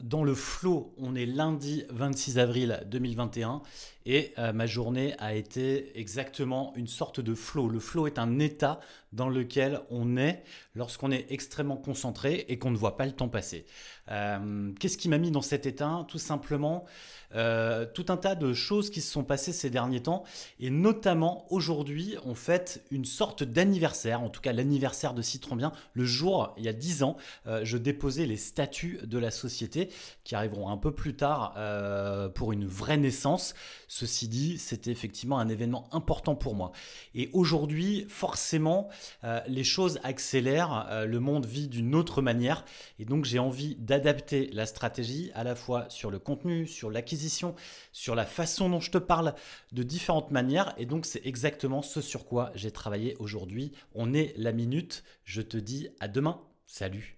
dans le flow. On est lundi 26 avril 2021 et euh, ma journée a été exactement une sorte de flow. Le flow est un état dans lequel on est lorsqu'on est extrêmement concentré et qu'on ne voit pas le temps passer. Euh, qu'est-ce qui m'a mis dans cet état? Tout simplement, euh, tout un tas de choses qui se sont passées ces derniers temps et notamment aujourd'hui, on fête une sorte d'anniversaire, en tout cas l'anniversaire de Citron Bien. Le jour, il y a 10 ans, je déposais les statuts de la société qui arriveront un peu plus tard pour une vraie naissance. Ceci dit, c'était effectivement un événement important pour moi. Et aujourd'hui, forcément, euh, les choses accélèrent, euh, le monde vit d'une autre manière, et donc j'ai envie d'adapter la stratégie à la fois sur le contenu, sur l'acquisition, sur la façon dont je te parle, de différentes manières, et donc c'est exactement ce sur quoi j'ai travaillé aujourd'hui. On est la minute, je te dis à demain, salut